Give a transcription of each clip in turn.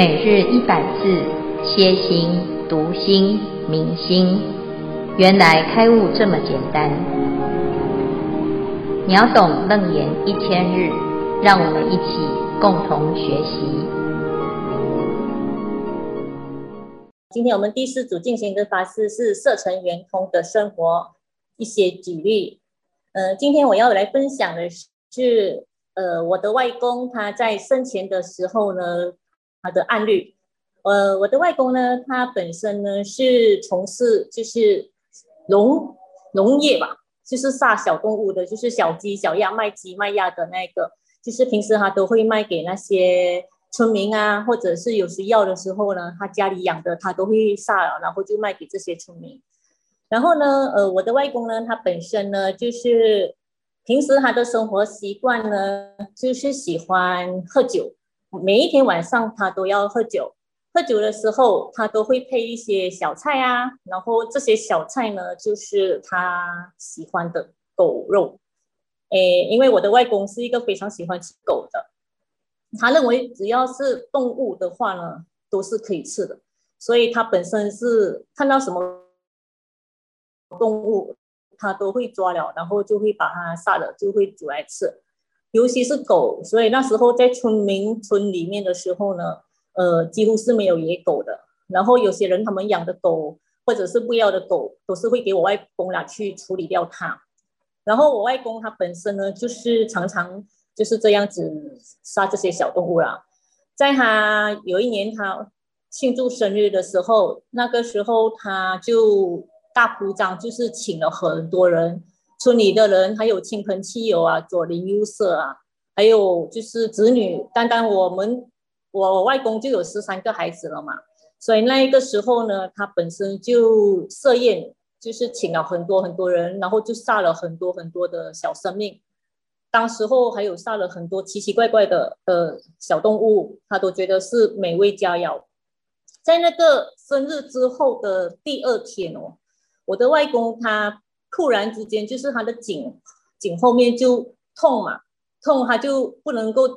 每日一百字，歇心、读心、明心，原来开悟这么简单。秒懂楞严一千日，让我们一起共同学习。今天我们第四组进行的法事是色尘圆通的生活一些举例。呃，今天我要来分享的是，呃，我的外公他在生前的时候呢。他的案例，呃，我的外公呢，他本身呢是从事就是农农业吧，就是杀小动物的，就是小鸡、小鸭、卖鸡卖鸭的那个，就是平时他都会卖给那些村民啊，或者是有时要的时候呢，他家里养的他都会杀了，然后就卖给这些村民。然后呢，呃，我的外公呢，他本身呢就是平时他的生活习惯呢，就是喜欢喝酒。每一天晚上他都要喝酒，喝酒的时候他都会配一些小菜啊，然后这些小菜呢就是他喜欢的狗肉，诶，因为我的外公是一个非常喜欢吃狗的，他认为只要是动物的话呢都是可以吃的，所以他本身是看到什么动物他都会抓了，然后就会把它杀了，就会煮来吃。尤其是狗，所以那时候在村民村里面的时候呢，呃，几乎是没有野狗的。然后有些人他们养的狗或者是不要的狗，都是会给我外公拿去处理掉它。然后我外公他本身呢，就是常常就是这样子杀这些小动物啦。在他有一年他庆祝生日的时候，那个时候他就大铺张，就是请了很多人。村里的人，还有亲朋戚友啊，左邻右舍啊，还有就是子女，单单我们我外公就有十三个孩子了嘛，所以那一个时候呢，他本身就设宴，就是请了很多很多人，然后就杀了很多很多的小生命。当时候还有杀了很多奇奇怪怪的呃小动物，他都觉得是美味佳肴。在那个生日之后的第二天哦，我的外公他。突然之间，就是他的颈颈后面就痛嘛，痛他就不能够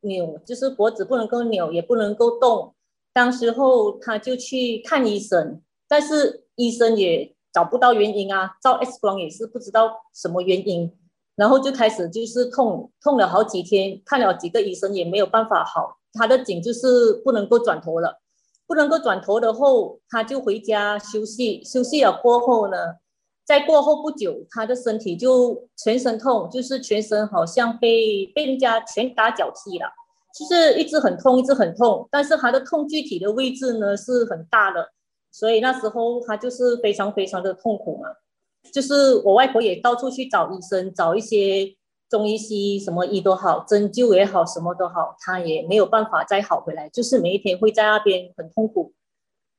扭，就是脖子不能够扭，也不能够动。当时候他就去看医生，但是医生也找不到原因啊，照 X 光也是不知道什么原因，然后就开始就是痛，痛了好几天，看了几个医生也没有办法好，他的颈就是不能够转头了，不能够转头的后，他就回家休息，休息了过后呢。在过后不久，他的身体就全身痛，就是全身好像被被人家拳打脚踢了，就是一直很痛，一直很痛。但是他的痛具体的位置呢是很大的，所以那时候他就是非常非常的痛苦嘛。就是我外婆也到处去找医生，找一些中医西医什么医都好，针灸也好，什么都好，他也没有办法再好回来，就是每一天会在那边很痛苦。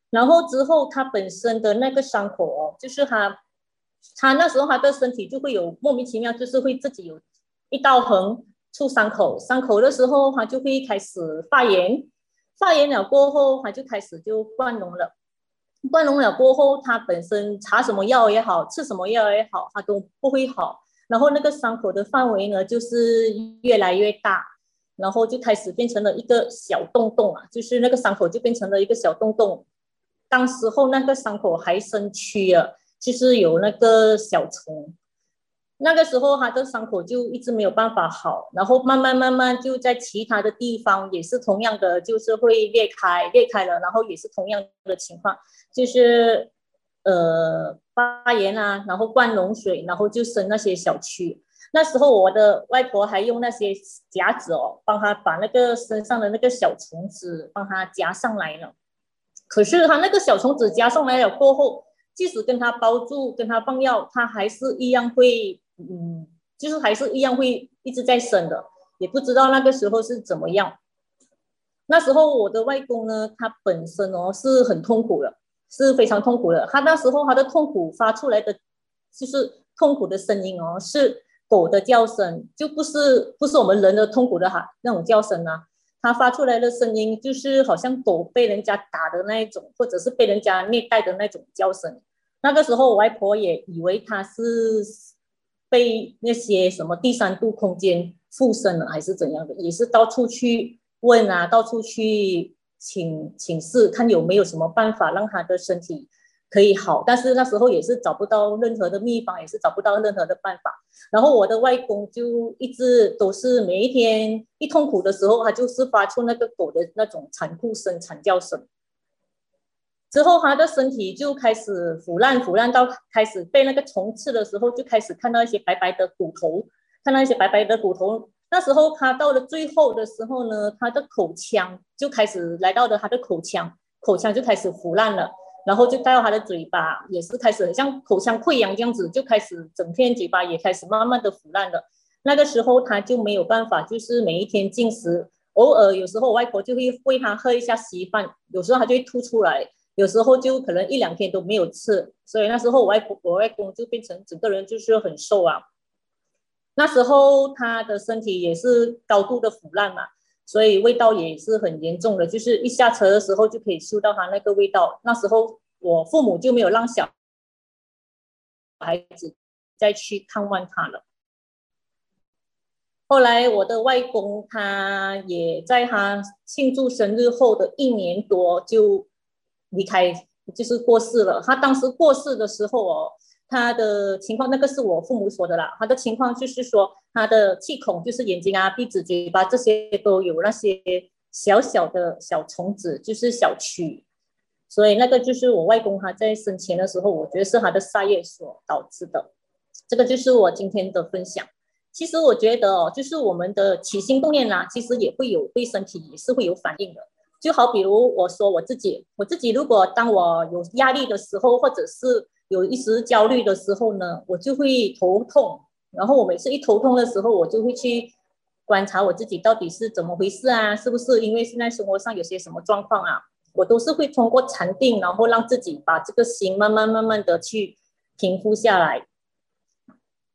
然后之后他本身的那个伤口哦，就是他。他那时候他的身体就会有莫名其妙，就是会自己有一道横出伤口，伤口的时候他就会开始发炎，发炎了过后他就开始就灌脓了，灌脓了过后他本身擦什么药也好，吃什么药也好，他都不会好，然后那个伤口的范围呢就是越来越大，然后就开始变成了一个小洞洞啊，就是那个伤口就变成了一个小洞洞，当时候那个伤口还生蛆了。就是有那个小虫，那个时候他的伤口就一直没有办法好，然后慢慢慢慢就在其他的地方也是同样的，就是会裂开，裂开了，然后也是同样的情况，就是呃发炎啊，然后灌脓水，然后就生那些小蛆。那时候我的外婆还用那些夹子哦，帮他把那个身上的那个小虫子帮他夹上来了。可是他那个小虫子夹上来了过后。即使跟他包住，跟他放药，他还是一样会，嗯，就是还是一样会一直在生的，也不知道那个时候是怎么样。那时候我的外公呢，他本身哦是很痛苦的，是非常痛苦的。他那时候他的痛苦发出来的，就是痛苦的声音哦，是狗的叫声，就不是不是我们人的痛苦的哈那种叫声啊。他发出来的声音就是好像狗被人家打的那一种，或者是被人家虐待的那种叫声。那个时候，我外婆也以为他是被那些什么第三度空间附身了，还是怎样的，也是到处去问啊，到处去请请示，看有没有什么办法让他的身体可以好。但是那时候也是找不到任何的秘方，也是找不到任何的办法。然后我的外公就一直都是每一天一痛苦的时候，他就是发出那个狗的那种残酷声、惨叫声。之后他的身体就开始腐烂，腐烂到开始被那个虫刺的时候，就开始看到一些白白的骨头，看到一些白白的骨头。那时候他到了最后的时候呢，他的口腔就开始来到了他的口腔，口腔就开始腐烂了，然后就带到他的嘴巴，也是开始很像口腔溃疡这样子，就开始整片嘴巴也开始慢慢的腐烂了。那个时候他就没有办法，就是每一天进食，偶尔有时候我外婆就会喂他喝一下稀饭，有时候他就会吐出来，有时候就可能一两天都没有吃，所以那时候我外婆我外公就变成整个人就是很瘦啊。那时候他的身体也是高度的腐烂嘛，所以味道也是很严重的，就是一下车的时候就可以嗅到他那个味道。那时候我父母就没有让小孩子再去看望他了。后来我的外公他也在他庆祝生日后的一年多就离开，就是过世了。他当时过世的时候哦。他的情况，那个是我父母说的啦。他的情况就是说，他的气孔，就是眼睛啊、鼻子、嘴巴这些都有那些小小的小虫子，就是小蛆。所以那个就是我外公他在生前的时候，我觉得是他的杀业所导致的。这个就是我今天的分享。其实我觉得哦，就是我们的起心动念啦，其实也会有对身体也是会有反应的。就好比如我说我自己，我自己如果当我有压力的时候，或者是有一时焦虑的时候呢，我就会头痛。然后我每次一头痛的时候，我就会去观察我自己到底是怎么回事啊？是不是因为现在生活上有些什么状况啊？我都是会通过禅定，然后让自己把这个心慢慢慢慢的去平复下来。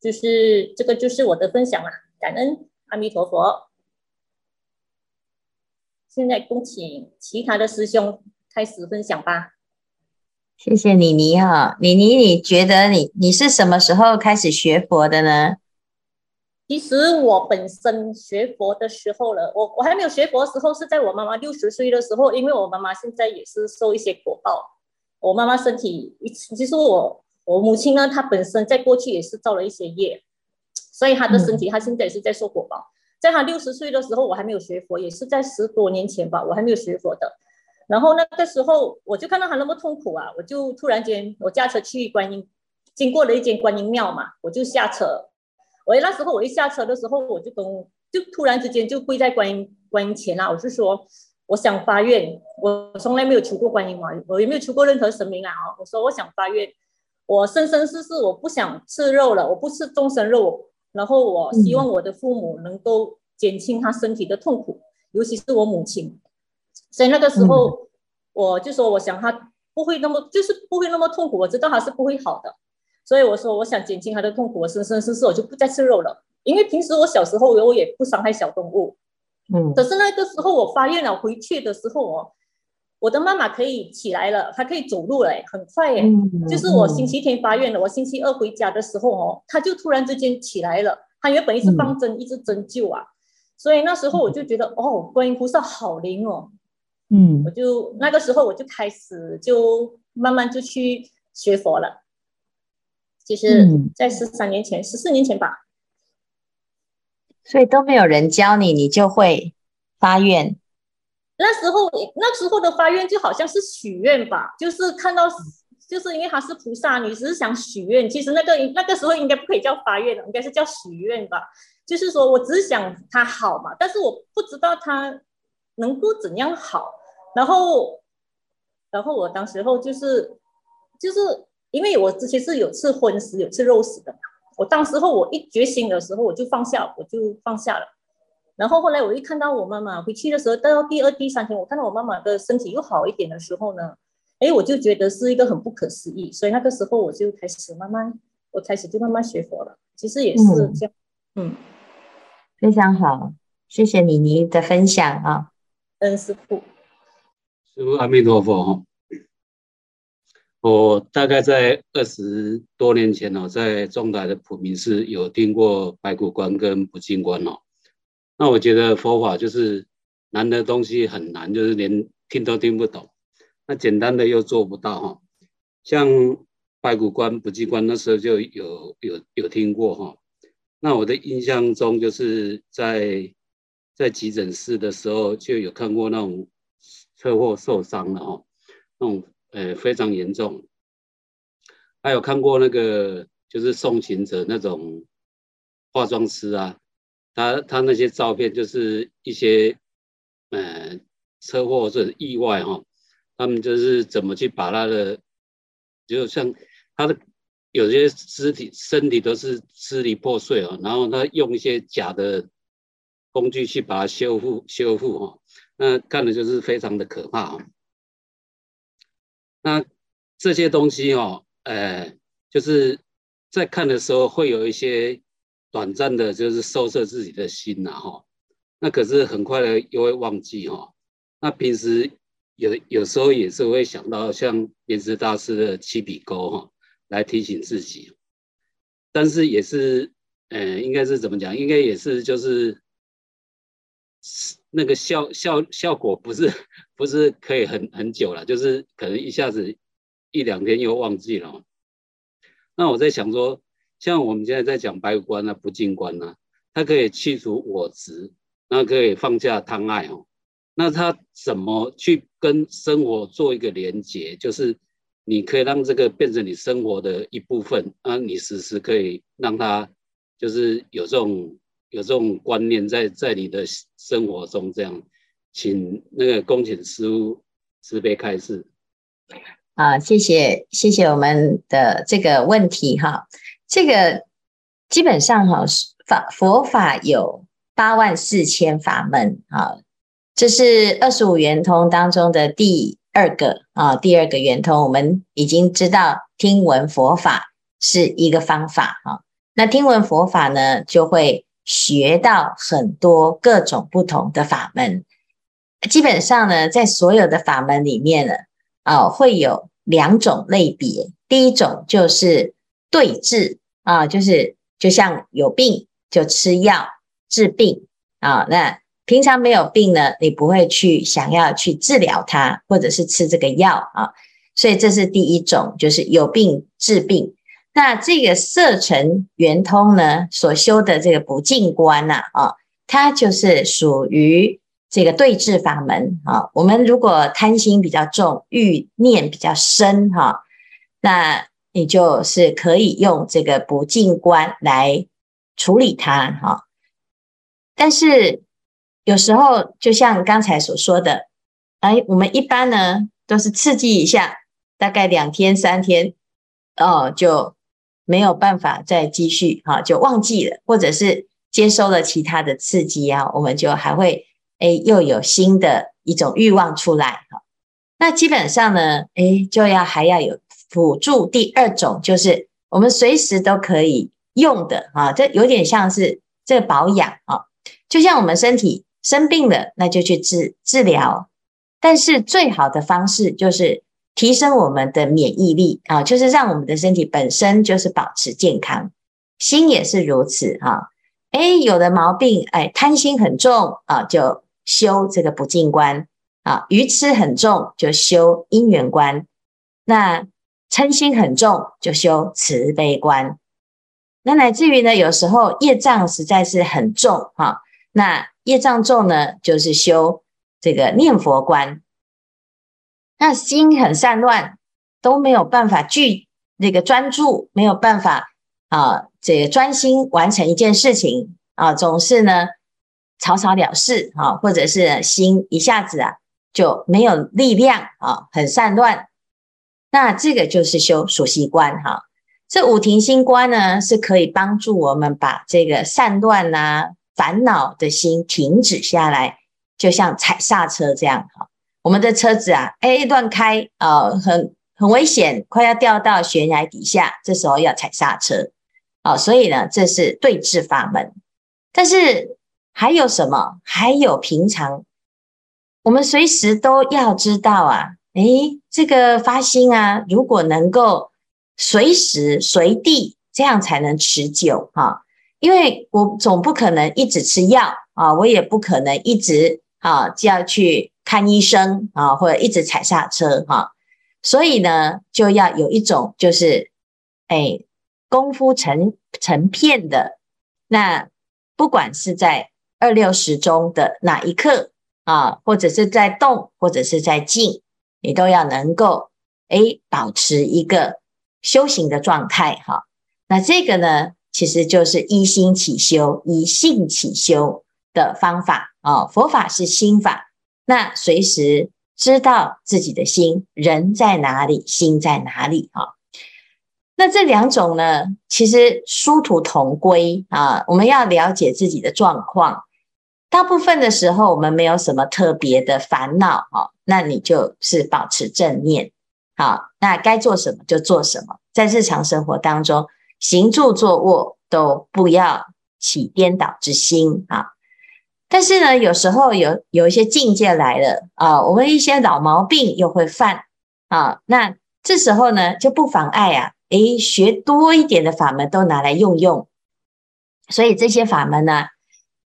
就是这个就是我的分享啊，感恩阿弥陀佛。现在恭请其他的师兄开始分享吧。谢谢妮妮哈，妮妮，你觉得你你是什么时候开始学佛的呢？其实我本身学佛的时候了，我我还没有学佛的时候是在我妈妈六十岁的时候，因为我妈妈现在也是受一些果报。我妈妈身体，其实我我母亲呢，她本身在过去也是造了一些业，所以她的身体她现在也是在受果报。在他六十岁的时候，我还没有学佛，也是在十多年前吧，我还没有学佛的。然后那个时候，我就看到他那么痛苦啊，我就突然间，我驾车去观音，经过了一间观音庙嘛，我就下车。我那时候我一下车的时候，我就跟就突然之间就跪在观音观音前啊，我是说，我想发愿，我从来没有求过观音嘛，我也没有求过任何神明啊，我说我想发愿，我生生世世我不想吃肉了，我不吃众生肉，然后我希望我的父母能够减轻他身体的痛苦，尤其是我母亲。所以那个时候，我就说，我想他不会那么，就是不会那么痛苦。我知道他是不会好的，所以我说，我想减轻他的痛苦。我生生世世我就不再吃肉了，因为平时我小时候我也不伤害小动物。嗯。可是那个时候我发愿了回去的时候，哦，我的妈妈可以起来了，她可以走路了，很快耶。就是我星期天发愿了，我星期二回家的时候哦，她就突然之间起来了。她原本一直放针，一直针灸啊，所以那时候我就觉得，哦，观音菩萨好灵哦。嗯，我就那个时候我就开始就慢慢就去学佛了，就是在十三年前、十四年前吧。所以都没有人教你，你就会发愿。那时候那时候的发愿就好像是许愿吧，就是看到，就是因为她是菩萨，你只是想许愿。其实那个那个时候应该不可以叫发愿的，应该是叫许愿吧。就是说我只是想她好嘛，但是我不知道她能够怎样好。然后，然后我当时候就是，就是因为我之前是有吃荤食，有吃肉食的。我当时候我一觉醒的时候，我就放下，我就放下了。然后后来我一看到我妈妈回去的时候，到第二、第三天，我看到我妈妈的身体又好一点的时候呢，哎，我就觉得是一个很不可思议。所以那个时候我就开始慢慢，我开始就慢慢学佛了。其实也是这样，嗯，嗯，非常好，谢谢妮妮的分享啊，恩师傅。师傅阿弥陀佛，我大概在二十多年前哦，在中台的普明寺有听过白骨观跟不净观哦。那我觉得佛法就是难的东西很难，就是连听都听不懂。那简单的又做不到哈，像白骨观、不净观那时候就有有有听过哈。那我的印象中就是在在急诊室的时候就有看过那种车祸受伤的哈，那种呃非常严重。还有看过那个就是送行者那种化妆师啊，他他那些照片就是一些呃车祸或者意外哈。他们就是怎么去把他的，就像他的有些尸体身体都是支离破碎啊，然后他用一些假的工具去把它修复修复哈，那看的就是非常的可怕啊。那这些东西哦，呃，就是在看的时候会有一些短暂的，就是收摄自己的心呐哈。那可是很快的又会忘记哈。那平时。有有时候也是会想到像莲池大师的七笔勾哈，来提醒自己，但是也是，呃，应该是怎么讲？应该也是就是那个效效效果不是 不是可以很很久了，就是可能一下子一两天又忘记了。那我在想说，像我们现在在讲白骨观啊、不净观啊，它可以去除我执，那可以放下贪爱哦。那他怎么去跟生活做一个连接？就是你可以让这个变成你生活的一部分啊，你时时可以让他就是有这种有这种观念在在你的生活中这样，请那个恭请师父慈悲开示。啊，谢谢谢谢我们的这个问题哈，这个基本上哈法佛法有八万四千法门啊。这是二十五圆通当中的第二个啊，第二个圆通，我们已经知道听闻佛法是一个方法啊。那听闻佛法呢，就会学到很多各种不同的法门。基本上呢，在所有的法门里面呢，啊，会有两种类别。第一种就是对治啊，就是就像有病就吃药治病啊，那。平常没有病呢，你不会去想要去治疗它，或者是吃这个药啊，所以这是第一种，就是有病治病。那这个色尘圆通呢，所修的这个不净观呐，啊，它就是属于这个对治法门啊。我们如果贪心比较重，欲念比较深哈，那你就是可以用这个不净观来处理它哈，但是。有时候就像刚才所说的，哎，我们一般呢都是刺激一下，大概两天三天，哦，就没有办法再继续哈，就忘记了，或者是接收了其他的刺激啊，我们就还会哎又有新的一种欲望出来哈。那基本上呢，哎，就要还要有辅助第二种，就是我们随时都可以用的啊，这有点像是这个保养啊，就像我们身体。生病了，那就去治治疗。但是最好的方式就是提升我们的免疫力啊，就是让我们的身体本身就是保持健康，心也是如此哈。哎，有的毛病，哎，贪心很重啊，就修这个不净观啊；愚痴很重，就修因缘观；那嗔心很重，就修慈悲观。那乃至于呢，有时候业障实在是很重哈，那。业障重呢，就是修这个念佛观。那心很散乱，都没有办法聚那个专注，没有办法啊，这个专心完成一件事情啊，总是呢草草了事啊，或者是心一下子啊就没有力量啊，很散乱。那这个就是修属息观哈、这五停心观呢，是可以帮助我们把这个散乱呐、啊。烦恼的心停止下来，就像踩刹车这样哈。我们的车子啊，哎，乱开啊，很很危险，快要掉到悬崖底下，这时候要踩刹车啊。所以呢，这是对治法门。但是还有什么？还有平常，我们随时都要知道啊，哎，这个发心啊，如果能够随时随地，这样才能持久哈。因为我总不可能一直吃药啊，我也不可能一直啊就要去看医生啊，或者一直踩刹车哈。所以呢，就要有一种就是，哎，功夫成成片的。那不管是在二六时中的哪一刻啊，或者是在动，或者是在静，你都要能够哎保持一个修行的状态哈。那这个呢，其实就是一心起修，依性起修的方法啊。佛法是心法，那随时。知道自己的心，人在哪里，心在哪里啊？那这两种呢，其实殊途同归啊。我们要了解自己的状况，大部分的时候我们没有什么特别的烦恼啊，那你就是保持正念好，那该做什么就做什么，在日常生活当中，行住坐卧都不要起颠倒之心啊。但是呢，有时候有有一些境界来了啊，我们一些老毛病又会犯啊，那这时候呢就不妨碍啊，诶，学多一点的法门都拿来用用。所以这些法门呢，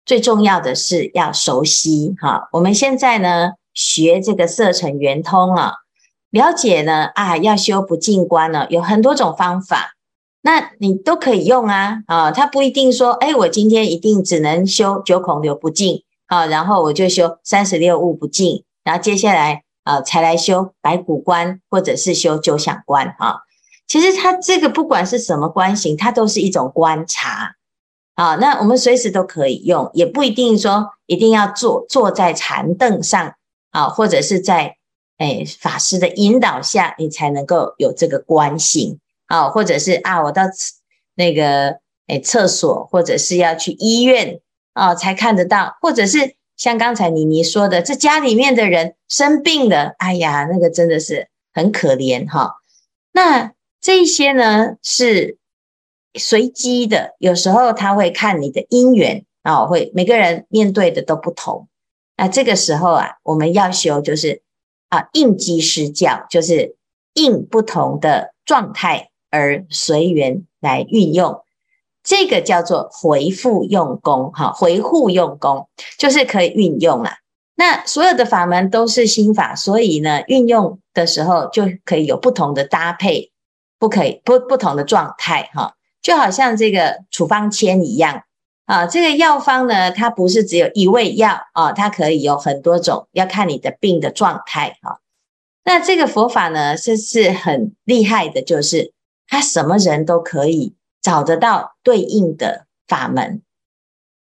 最重要的是要熟悉哈。我们现在呢学这个色尘圆通啊，了解呢啊，要修不净观呢，有很多种方法。那你都可以用啊，啊，他不一定说，哎，我今天一定只能修九孔流不净，啊，然后我就修三十六物不净，然后接下来啊才来修白骨观或者是修九想观啊。其实他这个不管是什么观型，它都是一种观察啊。那我们随时都可以用，也不一定说一定要坐坐在禅凳上啊，或者是在哎法师的引导下，你才能够有这个观行。啊，或者是啊，我到那个诶厕所，或者是要去医院啊，才看得到，或者是像刚才妮妮说的，这家里面的人生病了，哎呀，那个真的是很可怜哈。那这些呢是随机的，有时候他会看你的因缘啊，会每个人面对的都不同。那这个时候啊，我们要修就是啊，应机施教，就是应不同的状态。而随缘来运用，这个叫做回复用功，哈，回护用功就是可以运用了。那所有的法门都是心法，所以呢，运用的时候就可以有不同的搭配，不可以不不同的状态，哈，就好像这个处方签一样啊。这个药方呢，它不是只有一味药啊，它可以有很多种，要看你的病的状态，哈。那这个佛法呢，是是很厉害的，就是。他什么人都可以找得到对应的法门，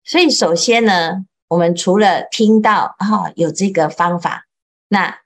所以首先呢，我们除了听到啊、有这个方法，那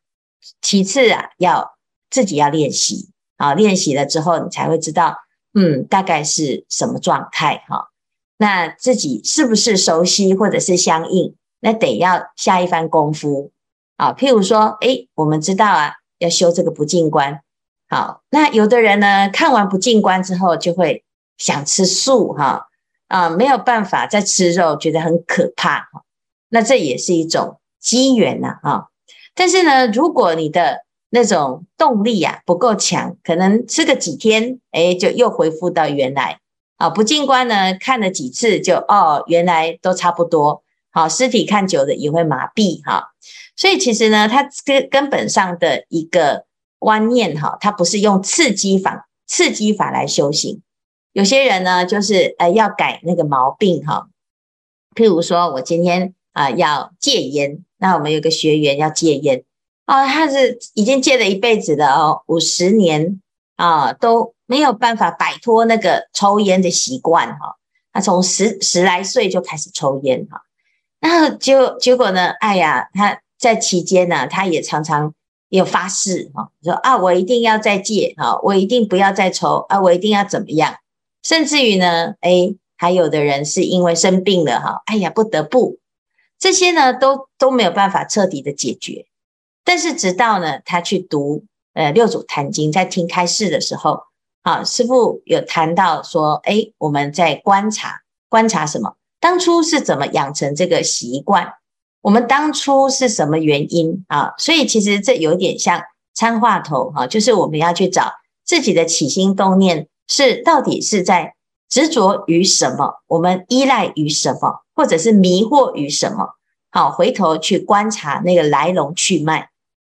其次啊，要自己要练习啊，练习了之后，你才会知道，嗯，大概是什么状态哈、那自己是不是熟悉或者是相应，那得要下一番功夫啊。譬如说，诶，我们知道啊，要修这个不净观。好，那有的人呢，看完不净观之后，就会想吃素哈啊，没有办法再吃肉，觉得很可怕。那这也是一种机缘呐啊。但是呢，如果你的那种动力啊不够强，可能吃个几天，哎，就又恢复到原来啊。不净观呢，看了几次就哦，原来都差不多。好，尸体看久了也会麻痹哈。所以其实呢，它根根本上的一个。观念哈，它不是用刺激法、刺激法来修行。有些人呢，就是呃要改那个毛病哈。譬如说，我今天啊、要戒烟，那我们有个学员要戒烟哦，他是已经戒了一辈子的哦，五十年啊都没有办法摆脱那个抽烟的习惯哈。他从十十来岁就开始抽烟哈，那结结果呢，哎呀，他在期间呢，他也常常。有发誓哈，说啊，我一定要再戒哈，我一定不要再抽啊，我一定要怎么样？甚至于呢，哎，还有的人是因为生病了哈，哎呀，不得不这些呢，都都没有办法彻底的解决。但是直到呢，他去读呃六祖坛经，在听开示的时候，啊，师父有谈到说，哎，我们在观察观察什么？当初是怎么养成这个习惯？我们当初是什么原因啊？所以其实这有点像参话头哈，就是我们要去找自己的起心动念是到底是在执着于什么，我们依赖于什么，或者是迷惑于什么好，回头去观察那个来龙去脉。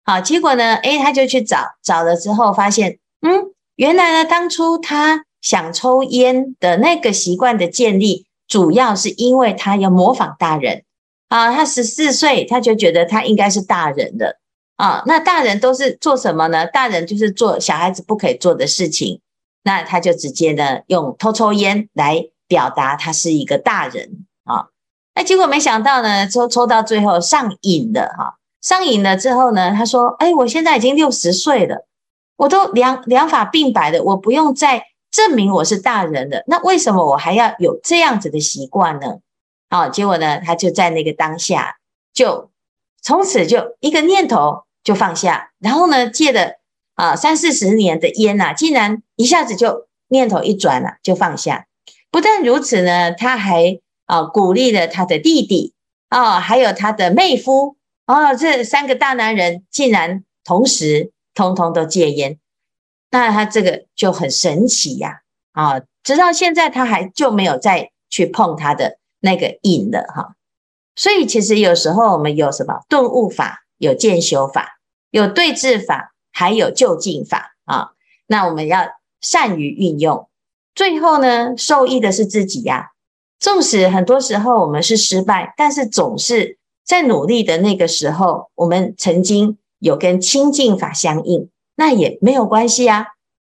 好，结果呢，诶，他就去找，找了之后发现，嗯，原来呢，当初他想抽烟的那个习惯的建立，主要是因为他要模仿大人。啊，他十四岁，他就觉得他应该是大人了。啊，那大人都是做什么呢？大人就是做小孩子不可以做的事情。那他就直接呢，用偷抽烟来表达他是一个大人啊。那结果没想到呢，抽抽到最后上瘾了哈。上瘾了之后呢，他说：“哎，我现在已经六十岁了，我都两两发鬓白的，我不用再证明我是大人了。那为什么我还要有这样子的习惯呢？”好，结果呢，他就在那个当下，就从此就一个念头就放下，然后呢，戒了啊三四十年的烟呐、竟然一下子就念头一转了、啊，就放下。不但如此呢，他还啊鼓励了他的弟弟啊，还有他的妹夫啊，这三个大男人竟然同时通通都戒烟，那他这个就很神奇呀啊，直到现在他还就没有再去碰他的。那个瘾了哈，所以其实有时候我们有什么顿悟法，有渐修法，有对治法，还有就近法啊。那我们要善于运用，最后呢，受益的是自己呀。纵使很多时候我们是失败，但是总是在努力的那个时候，我们曾经有跟清净法相应，那也没有关系啊。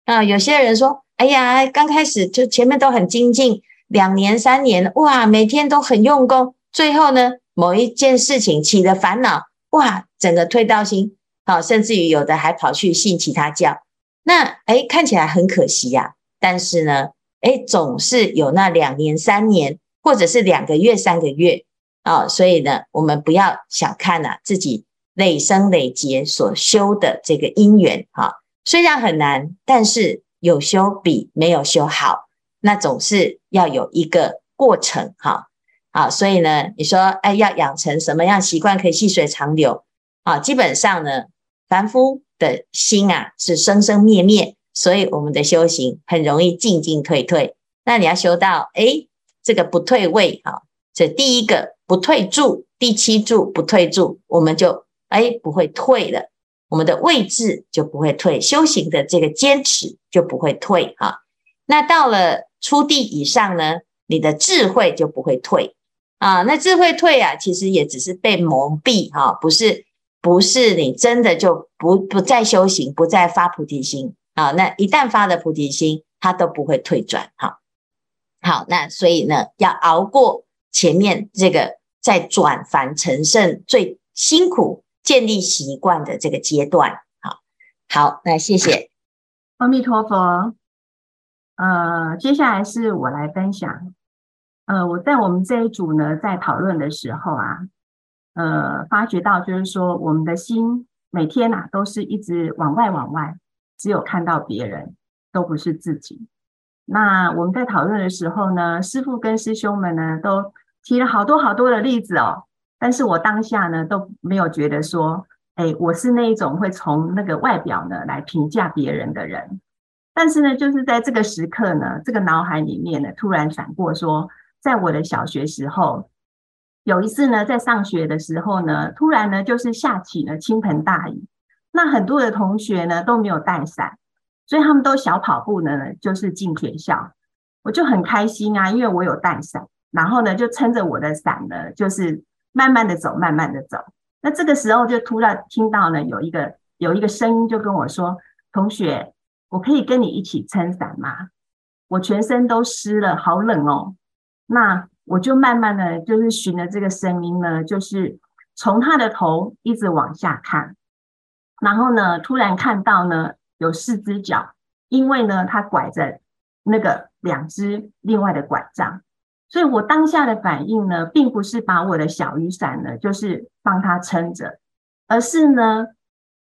啊，有些人说，哎呀，刚开始就前面都很精进。两年三年，哇，每天都很用功，最后呢，某一件事情起了烦恼，哇，整个退道心，好，甚至于有的还跑去信其他教，那诶看起来很可惜呀、啊。但是呢，诶总是有那两年三年，或者是两个月三个月，啊，所以呢，我们不要小看呐、啊、自己累生累劫所修的这个因缘，哈，虽然很难，但是有修比没有修好。那总是要有一个过程，哈，好，所以呢，你说，哎，要养成什么样习惯可以细水长流？啊，基本上呢，凡夫的心啊是生生灭灭，所以我们的修行很容易进进退退。那你要修到，哎，这个不退位，哈，这第一个不退住，第七住不退住，我们就哎不会退了，我们的位置就不会退，修行的这个坚持就不会退，哈。那到了。初地以上呢，你的智慧就不会退啊。那智慧退啊，其实也只是被蒙蔽哈，不是不是你真的就不不再修行，不再发菩提心啊。那一旦发了菩提心，它都不会退转哈。好，那所以呢，要熬过前面这个在转凡成圣最辛苦建立习惯的这个阶段。好，好，那谢谢，阿弥陀佛。呃，接下来是我来分享。呃，我在我们这一组呢，在讨论的时候啊，呃，发觉到就是说，我们的心每天呐、啊，都是一直往外往外，只有看到别人，都不是自己。那我们在讨论的时候呢，师父跟师兄们呢，都提了好多好多的例子哦。但是我当下呢，都没有觉得说，哎，我是那一种会从那个外表呢来评价别人的人。但是呢，就是在这个时刻呢，这个脑海里面呢，突然闪过说，在我的小学时候，有一次呢，在上学的时候呢，突然呢，就是下起了倾盆大雨，那很多的同学呢都没有带伞，所以他们都小跑步呢，就是进学校，我就很开心啊，因为我有带伞，然后呢，就撑着我的伞呢，就是慢慢的走，慢慢的走。那这个时候就突然听到呢，有一个有一个声音就跟我说，同学。我可以跟你一起撑伞吗？我全身都湿了，好冷哦。那我就慢慢的就是循着这个声音呢，就是从他的头一直往下看，然后呢，突然看到呢有四只脚，因为呢他拐着那个两只另外的拐杖，所以我当下的反应呢，并不是把我的小雨伞呢，就是帮他撑着，而是呢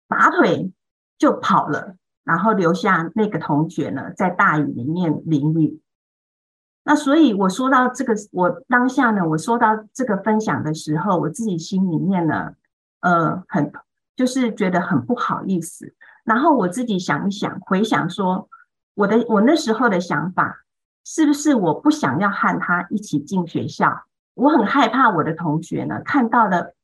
拔腿就跑了。然后留下那个同学呢，在大雨里面淋雨。那所以我说到这个，我当下呢，我说到这个分享的时候，我自己心里面呢，呃，很就是觉得很不好意思。然后我自己想一想，回想说，我的我那时候的想法，是不是我不想要和他一起进学校，我很害怕我的同学呢看到了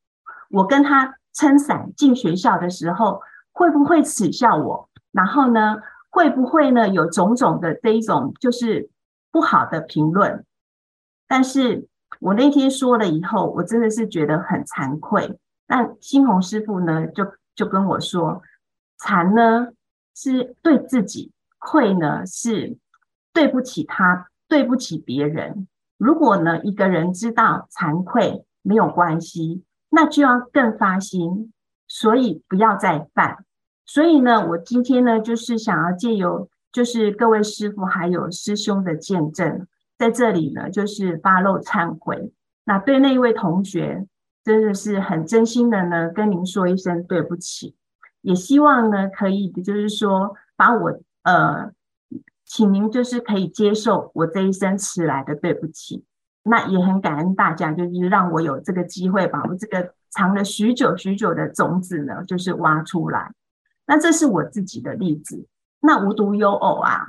我跟他撑伞进学校的时候，会不会耻笑我？然后呢，会不会呢有种种的这一种就是不好的评论？但是我那天说了以后，我真的是觉得很惭愧。那新红师傅呢，就就跟我说，惭呢是对自己，愧呢是对不起他，对不起别人。如果呢一个人知道惭愧没有关系，那就要更发心，所以不要再犯。所以呢，我今天呢就是想要借由就是各位师父还有师兄的见证，在这里呢就是发露忏悔。那对那一位同学。真的是很真心的呢，跟您说一声对不起，也希望呢可以，就是说把我呃，请您就是可以接受我这一生迟来的对不起。那也很感恩大家，就是让我有这个机会，把我这个藏了许久许久的种子呢，就是挖出来。那这是我自己的例子。那无独有偶啊，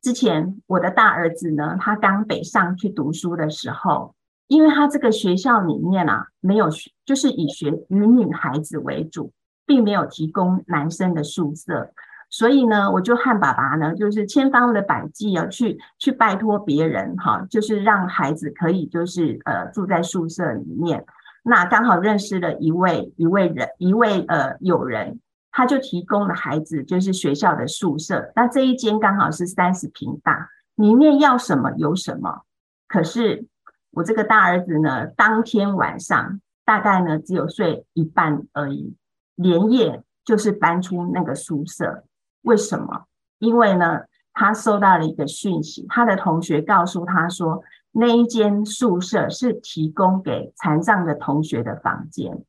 之前我的大儿子呢，他刚北上去读书的时候。因为他这个学校里面啊，没有，就是以学以女孩子为主，并没有提供男生的宿舍，所以呢，我就和爸爸呢，就是千方的百计啊，去去拜托别人哈，就是让孩子可以就是呃住在宿舍里面。那刚好认识了一位一位人一位呃友人，他就提供了孩子就是学校的宿舍。那这一间刚好是三十平大，里面要什么有什么，可是。我这个大儿子呢，当天晚上大概呢只有睡一半而已，连夜就是搬出那个宿舍。为什么？因为呢，他收到了一个讯息，他的同学告诉他说，那一间宿舍是提供给残障的同学的房间，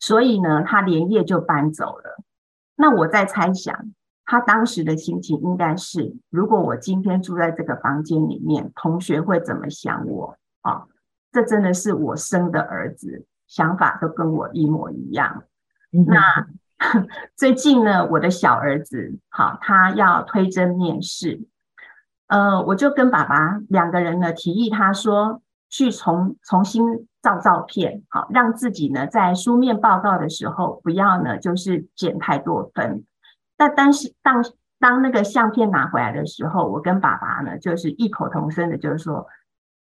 所以呢，他连夜就搬走了。那我在猜想。他当时的心情应该是：如果我今天住在这个房间里面，同学会怎么想我？啊，这真的是我生的儿子，想法都跟我一模一样。那 最近呢，我的小儿子，好，他要推甄面试，呃，我就跟爸爸两个人呢提议，他说去重重新照照片，好，让自己呢在书面报告的时候不要呢就是减太多分。但但是当当那个相片拿回来的时候，我跟爸爸呢，就是异口同声的，就是说，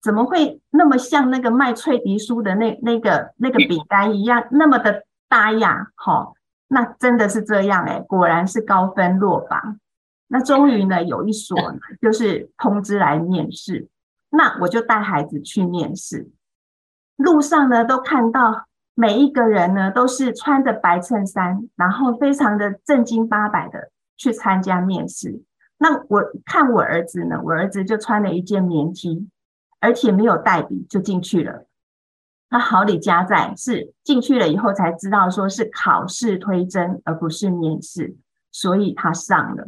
怎么会那么像那个卖脆皮酥的那那个那个饼干一样，那么的大呀？好，那真的是这样哎，果然是高分落榜。那终于呢，有一所呢，就是通知来面试，那我就带孩子去面试，路上呢都看到。每一个人呢，都是穿着白衬衫，然后非常的正经八百的去参加面试。那我看我儿子呢，我儿子就穿了一件棉 T，而且没有带笔就进去了。他好李家在是进去了以后才知道说是考试推甄，而不是面试，所以他上了。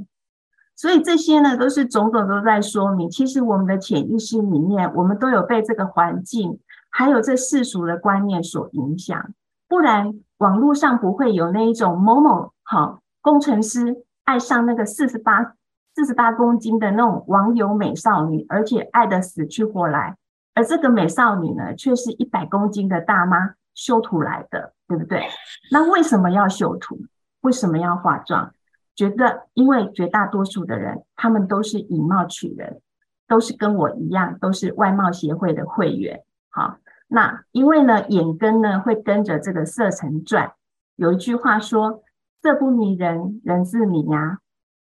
所以这些呢，都是种种都在说明，其实我们的潜意识里面，我们都有被这个环境。还有这世俗的观念所影响，不然网络上不会有那一种某某好工程师爱上那个四十八四十八公斤的那种网友美少女，而且爱得死去活来，而这个美少女呢，却是一百公斤的大妈修图来的，对不对？那为什么要修图？为什么要化妆？觉得因为绝大多数的人，他们都是以貌取人，都是跟我一样，都是外貌协会的会员。好，那因为呢，眼根呢会跟着这个色尘转。有一句话说：“色不迷人，人自迷呀。”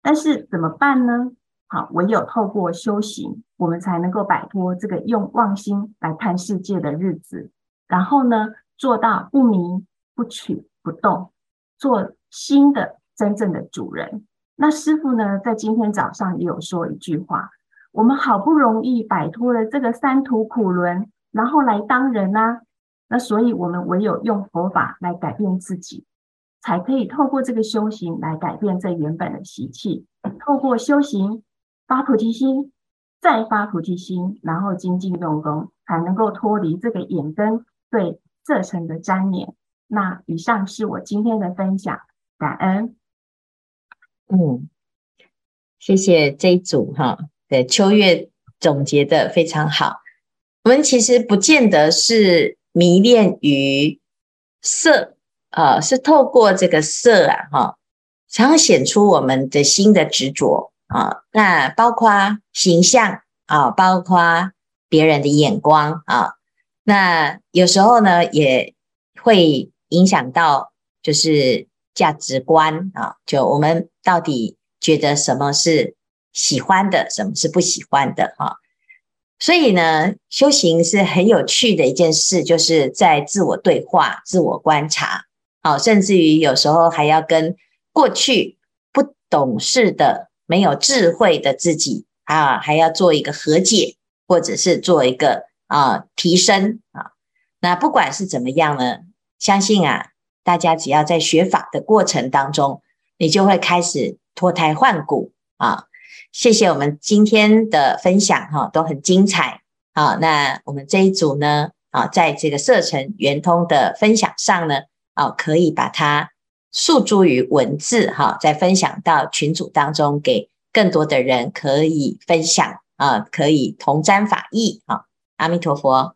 但是怎么办呢？好，唯有透过修行，我们才能够摆脱这个用妄心来看世界的日子。然后呢，做到不迷、不取、不动，做心的真正的主人。那师父呢，在今天早上也有说一句话：我们好不容易摆脱了这个三途苦轮。然后来当人啊，那所以我们唯有用佛法来改变自己，才可以透过这个修行来改变这原本的习气。透过修行发菩提心，再发菩提心，然后精进用功，才能够脱离这个眼根对色尘的沾黏。那以上是我今天的分享，感恩。嗯，谢谢这一组哈的秋月总结的非常好。我们其实不见得是迷恋于色，呃，是透过这个色啊，哈，常常显出我们的心的执着啊。那包括形象啊，包括别人的眼光啊，那有时候呢，也会影响到就是价值观啊，就我们到底觉得什么是喜欢的，什么是不喜欢的哈。所以呢，修行是很有趣的一件事，就是在自我对话、自我观察，好，甚至于有时候还要跟过去不懂事的、没有智慧的自己啊，还要做一个和解，或者是做一个啊提升啊。那不管是怎么样呢，相信啊，大家只要在学法的过程当中，你就会开始脱胎换骨啊。谢谢我们今天的分享哈，都很精彩。啊，那我们这一组呢，啊，在这个色尘圆通的分享上呢，啊，可以把它诉诸于文字哈，再分享到群组当中，给更多的人可以分享啊，可以同沾法益啊。阿弥陀佛。